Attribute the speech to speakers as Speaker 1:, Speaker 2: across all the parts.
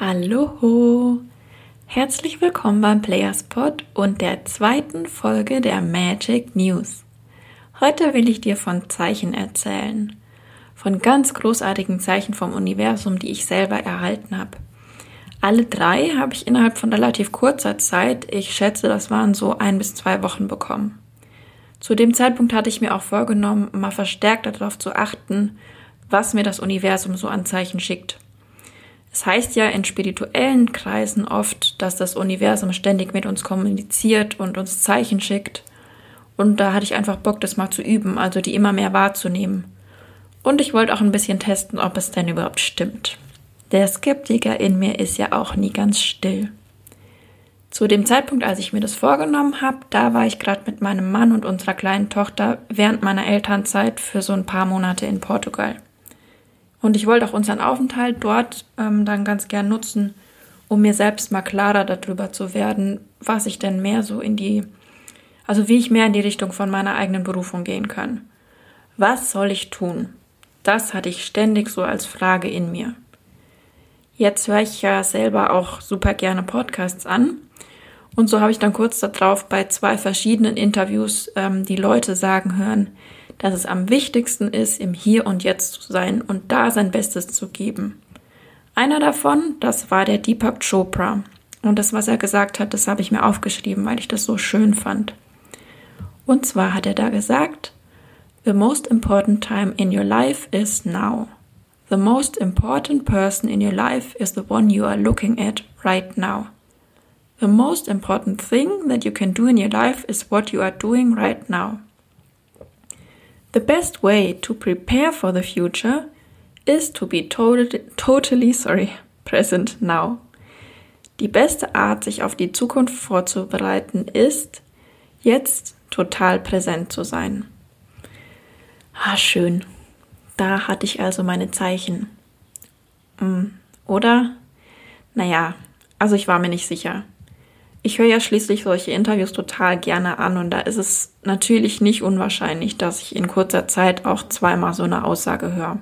Speaker 1: Hallo! Herzlich willkommen beim Playerspot und der zweiten Folge der Magic News. Heute will ich dir von Zeichen erzählen. Von ganz großartigen Zeichen vom Universum, die ich selber erhalten habe. Alle drei habe ich innerhalb von relativ kurzer Zeit, ich schätze, das waren so ein bis zwei Wochen bekommen. Zu dem Zeitpunkt hatte ich mir auch vorgenommen, mal verstärkt darauf zu achten, was mir das Universum so an Zeichen schickt es heißt ja in spirituellen Kreisen oft, dass das Universum ständig mit uns kommuniziert und uns Zeichen schickt. Und da hatte ich einfach Bock, das mal zu üben, also die immer mehr wahrzunehmen. Und ich wollte auch ein bisschen testen, ob es denn überhaupt stimmt. Der Skeptiker in mir ist ja auch nie ganz still. Zu dem Zeitpunkt, als ich mir das vorgenommen habe, da war ich gerade mit meinem Mann und unserer kleinen Tochter während meiner Elternzeit für so ein paar Monate in Portugal. Und ich wollte auch unseren Aufenthalt dort ähm, dann ganz gern nutzen, um mir selbst mal klarer darüber zu werden, was ich denn mehr so in die, also wie ich mehr in die Richtung von meiner eigenen Berufung gehen kann. Was soll ich tun? Das hatte ich ständig so als Frage in mir. Jetzt höre ich ja selber auch super gerne Podcasts an. Und so habe ich dann kurz darauf bei zwei verschiedenen Interviews ähm, die Leute sagen hören, dass es am wichtigsten ist, im Hier und Jetzt zu sein und da sein Bestes zu geben. Einer davon, das war der Deepak Chopra. Und das, was er gesagt hat, das habe ich mir aufgeschrieben, weil ich das so schön fand. Und zwar hat er da gesagt, The most important time in your life is now. The most important person in your life is the one you are looking at right now. The most important thing that you can do in your life is what you are doing right now. The best way to prepare for the future is to be totally, totally sorry, present now. Die beste Art, sich auf die Zukunft vorzubereiten, ist, jetzt total präsent zu sein. Ah, schön. Da hatte ich also meine Zeichen. Hm, oder? Naja, also ich war mir nicht sicher. Ich höre ja schließlich solche Interviews total gerne an und da ist es natürlich nicht unwahrscheinlich, dass ich in kurzer Zeit auch zweimal so eine Aussage höre.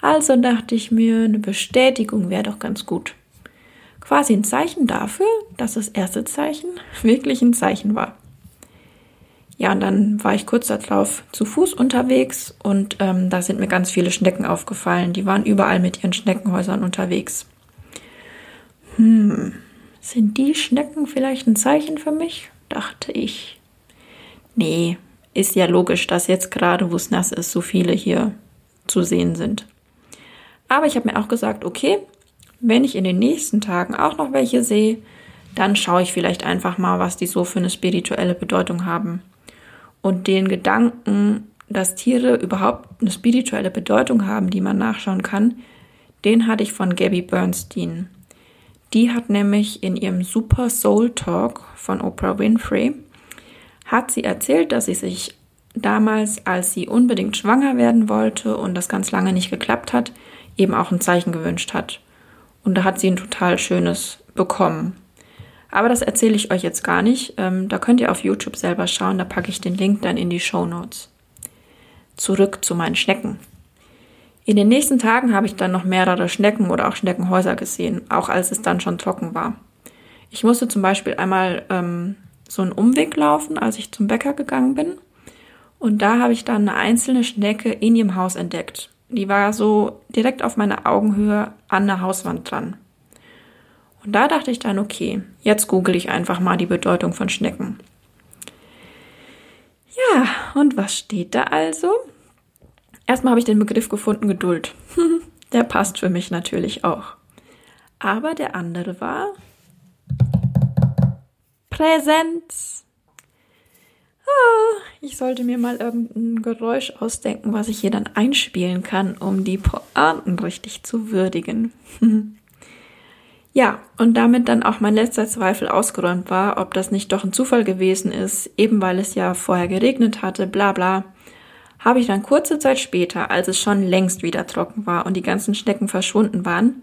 Speaker 1: Also dachte ich mir, eine Bestätigung wäre doch ganz gut. Quasi ein Zeichen dafür, dass das erste Zeichen wirklich ein Zeichen war. Ja, und dann war ich kurz darauf zu Fuß unterwegs und ähm, da sind mir ganz viele Schnecken aufgefallen. Die waren überall mit ihren Schneckenhäusern unterwegs. Hm, sind die Schnecken vielleicht ein Zeichen für mich? dachte ich. Nee, ist ja logisch, dass jetzt gerade, wo es nass ist, so viele hier zu sehen sind. Aber ich habe mir auch gesagt, okay, wenn ich in den nächsten Tagen auch noch welche sehe, dann schaue ich vielleicht einfach mal, was die so für eine spirituelle Bedeutung haben. Und den Gedanken, dass Tiere überhaupt eine spirituelle Bedeutung haben, die man nachschauen kann, den hatte ich von Gabby Bernstein. Die hat nämlich in ihrem Super Soul Talk von Oprah Winfrey, hat sie erzählt, dass sie sich damals, als sie unbedingt schwanger werden wollte und das ganz lange nicht geklappt hat, eben auch ein Zeichen gewünscht hat. Und da hat sie ein total schönes bekommen. Aber das erzähle ich euch jetzt gar nicht. Ähm, da könnt ihr auf YouTube selber schauen. Da packe ich den Link dann in die Show Notes. Zurück zu meinen Schnecken. In den nächsten Tagen habe ich dann noch mehrere Schnecken oder auch Schneckenhäuser gesehen, auch als es dann schon trocken war. Ich musste zum Beispiel einmal ähm, so einen Umweg laufen, als ich zum Bäcker gegangen bin. Und da habe ich dann eine einzelne Schnecke in ihrem Haus entdeckt. Die war so direkt auf meiner Augenhöhe an der Hauswand dran. Und da dachte ich dann, okay, jetzt google ich einfach mal die Bedeutung von Schnecken. Ja, und was steht da also? Erstmal habe ich den Begriff gefunden, Geduld. der passt für mich natürlich auch. Aber der andere war Präsenz. Ah, ich sollte mir mal irgendein Geräusch ausdenken, was ich hier dann einspielen kann, um die Pointen richtig zu würdigen. ja, und damit dann auch mein letzter Zweifel ausgeräumt war, ob das nicht doch ein Zufall gewesen ist, eben weil es ja vorher geregnet hatte, bla bla habe ich dann kurze Zeit später, als es schon längst wieder trocken war und die ganzen Schnecken verschwunden waren,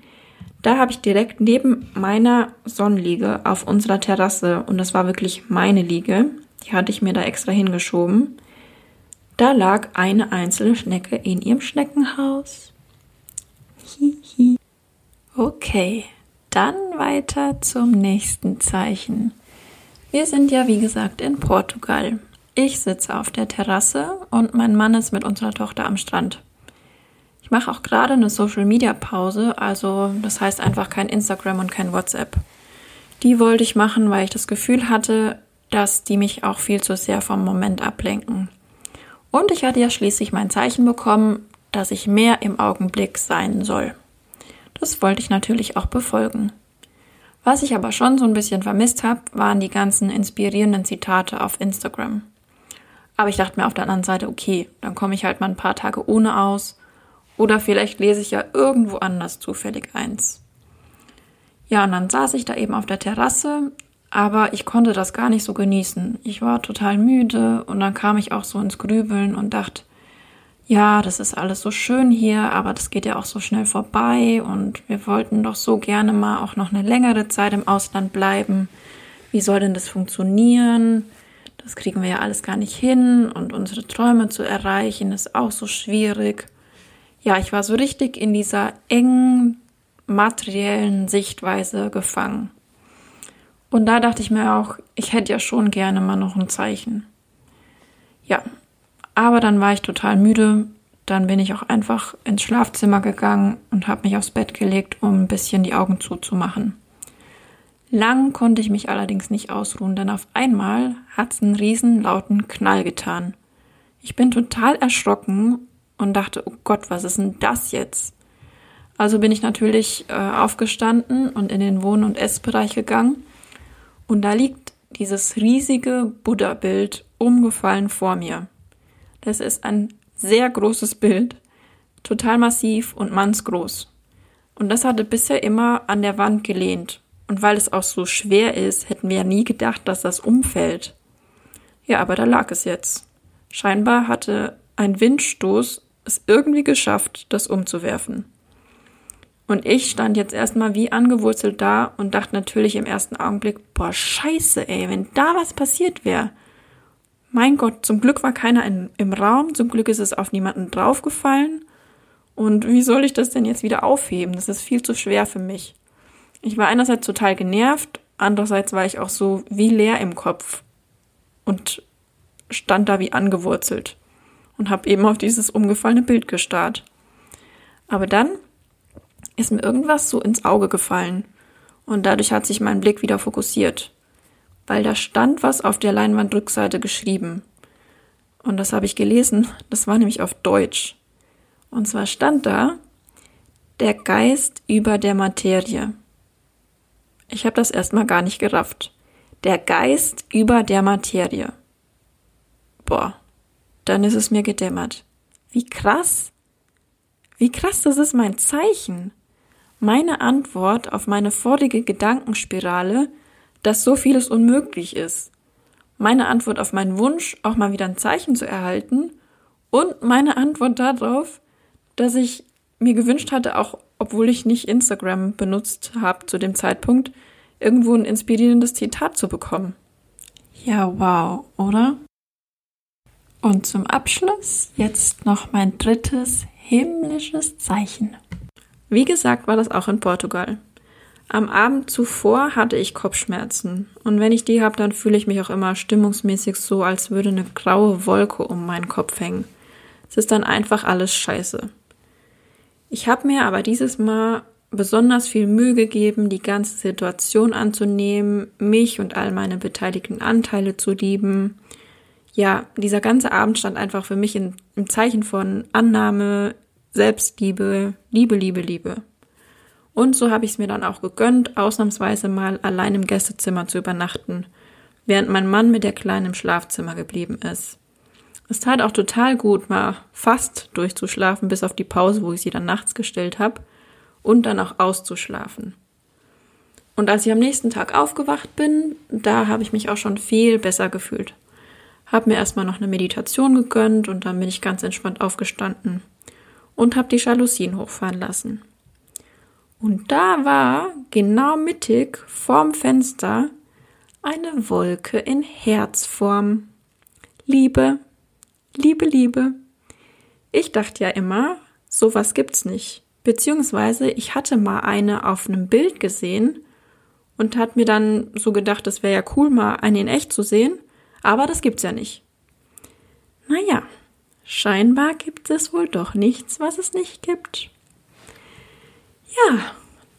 Speaker 1: da habe ich direkt neben meiner Sonnenliege auf unserer Terrasse, und das war wirklich meine Liege, die hatte ich mir da extra hingeschoben, da lag eine einzelne Schnecke in ihrem Schneckenhaus. Hihi. Okay, dann weiter zum nächsten Zeichen. Wir sind ja, wie gesagt, in Portugal. Ich sitze auf der Terrasse und mein Mann ist mit unserer Tochter am Strand. Ich mache auch gerade eine Social-Media-Pause, also das heißt einfach kein Instagram und kein WhatsApp. Die wollte ich machen, weil ich das Gefühl hatte, dass die mich auch viel zu sehr vom Moment ablenken. Und ich hatte ja schließlich mein Zeichen bekommen, dass ich mehr im Augenblick sein soll. Das wollte ich natürlich auch befolgen. Was ich aber schon so ein bisschen vermisst habe, waren die ganzen inspirierenden Zitate auf Instagram. Aber ich dachte mir auf der anderen Seite, okay, dann komme ich halt mal ein paar Tage ohne aus. Oder vielleicht lese ich ja irgendwo anders zufällig eins. Ja, und dann saß ich da eben auf der Terrasse, aber ich konnte das gar nicht so genießen. Ich war total müde und dann kam ich auch so ins Grübeln und dachte, ja, das ist alles so schön hier, aber das geht ja auch so schnell vorbei und wir wollten doch so gerne mal auch noch eine längere Zeit im Ausland bleiben. Wie soll denn das funktionieren? Das kriegen wir ja alles gar nicht hin und unsere Träume zu erreichen ist auch so schwierig. Ja, ich war so richtig in dieser engen materiellen Sichtweise gefangen. Und da dachte ich mir auch, ich hätte ja schon gerne mal noch ein Zeichen. Ja, aber dann war ich total müde. Dann bin ich auch einfach ins Schlafzimmer gegangen und habe mich aufs Bett gelegt, um ein bisschen die Augen zuzumachen. Lang konnte ich mich allerdings nicht ausruhen, denn auf einmal hat's einen riesen lauten Knall getan. Ich bin total erschrocken und dachte, oh Gott, was ist denn das jetzt? Also bin ich natürlich äh, aufgestanden und in den Wohn- und Essbereich gegangen. Und da liegt dieses riesige Buddha-Bild umgefallen vor mir. Das ist ein sehr großes Bild, total massiv und mannsgroß. Und das hatte bisher immer an der Wand gelehnt. Und weil es auch so schwer ist, hätten wir ja nie gedacht, dass das umfällt. Ja, aber da lag es jetzt. Scheinbar hatte ein Windstoß es irgendwie geschafft, das umzuwerfen. Und ich stand jetzt erstmal wie angewurzelt da und dachte natürlich im ersten Augenblick, boah, scheiße, ey, wenn da was passiert wäre, mein Gott, zum Glück war keiner in, im Raum, zum Glück ist es auf niemanden draufgefallen. Und wie soll ich das denn jetzt wieder aufheben? Das ist viel zu schwer für mich. Ich war einerseits total genervt, andererseits war ich auch so wie leer im Kopf und stand da wie angewurzelt und habe eben auf dieses umgefallene Bild gestarrt. Aber dann ist mir irgendwas so ins Auge gefallen und dadurch hat sich mein Blick wieder fokussiert weil da stand was auf der Leinwandrückseite geschrieben. Und das habe ich gelesen, das war nämlich auf Deutsch. Und zwar stand da der Geist über der Materie. Ich habe das erstmal gar nicht gerafft. Der Geist über der Materie. Boah, dann ist es mir gedämmert. Wie krass. Wie krass, das ist mein Zeichen. Meine Antwort auf meine vorige Gedankenspirale dass so vieles unmöglich ist. Meine Antwort auf meinen Wunsch, auch mal wieder ein Zeichen zu erhalten und meine Antwort darauf, dass ich mir gewünscht hatte, auch obwohl ich nicht Instagram benutzt habe zu dem Zeitpunkt, irgendwo ein inspirierendes Zitat zu bekommen. Ja, wow, oder? Und zum Abschluss jetzt noch mein drittes himmlisches Zeichen. Wie gesagt, war das auch in Portugal. Am Abend zuvor hatte ich Kopfschmerzen und wenn ich die habe, dann fühle ich mich auch immer stimmungsmäßig so, als würde eine graue Wolke um meinen Kopf hängen. Es ist dann einfach alles scheiße. Ich habe mir aber dieses Mal besonders viel Mühe gegeben, die ganze Situation anzunehmen, mich und all meine beteiligten Anteile zu lieben. Ja, dieser ganze Abend stand einfach für mich in, im Zeichen von Annahme, Selbstliebe, Liebe, Liebe, Liebe. Und so habe ich es mir dann auch gegönnt, ausnahmsweise mal allein im Gästezimmer zu übernachten, während mein Mann mit der Kleinen im Schlafzimmer geblieben ist. Es tat auch total gut, mal fast durchzuschlafen, bis auf die Pause, wo ich sie dann nachts gestellt habe, und dann auch auszuschlafen. Und als ich am nächsten Tag aufgewacht bin, da habe ich mich auch schon viel besser gefühlt. Hab mir erstmal noch eine Meditation gegönnt und dann bin ich ganz entspannt aufgestanden und habe die Jalousien hochfahren lassen. Und da war genau mittig vorm Fenster eine Wolke in Herzform. Liebe, Liebe, Liebe. Ich dachte ja immer, sowas gibt's nicht. Beziehungsweise ich hatte mal eine auf einem Bild gesehen und hat mir dann so gedacht, es wäre ja cool, mal eine in echt zu sehen, aber das gibt's ja nicht. Naja, scheinbar gibt es wohl doch nichts, was es nicht gibt. Ja,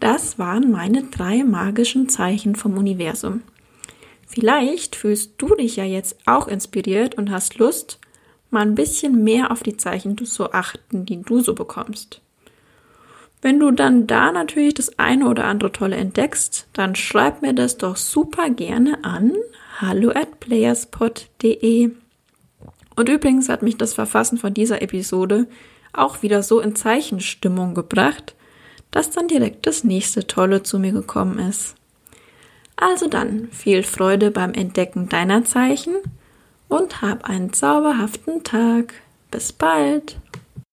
Speaker 1: das waren meine drei magischen Zeichen vom Universum. Vielleicht fühlst du dich ja jetzt auch inspiriert und hast Lust, mal ein bisschen mehr auf die Zeichen zu achten, die du so bekommst. Wenn du dann da natürlich das eine oder andere tolle entdeckst, dann schreib mir das doch super gerne an hallo at playerspot.de. Und übrigens hat mich das Verfassen von dieser Episode auch wieder so in Zeichenstimmung gebracht, dass dann direkt das nächste Tolle zu mir gekommen ist. Also dann viel Freude beim Entdecken deiner Zeichen und hab einen zauberhaften Tag. Bis bald!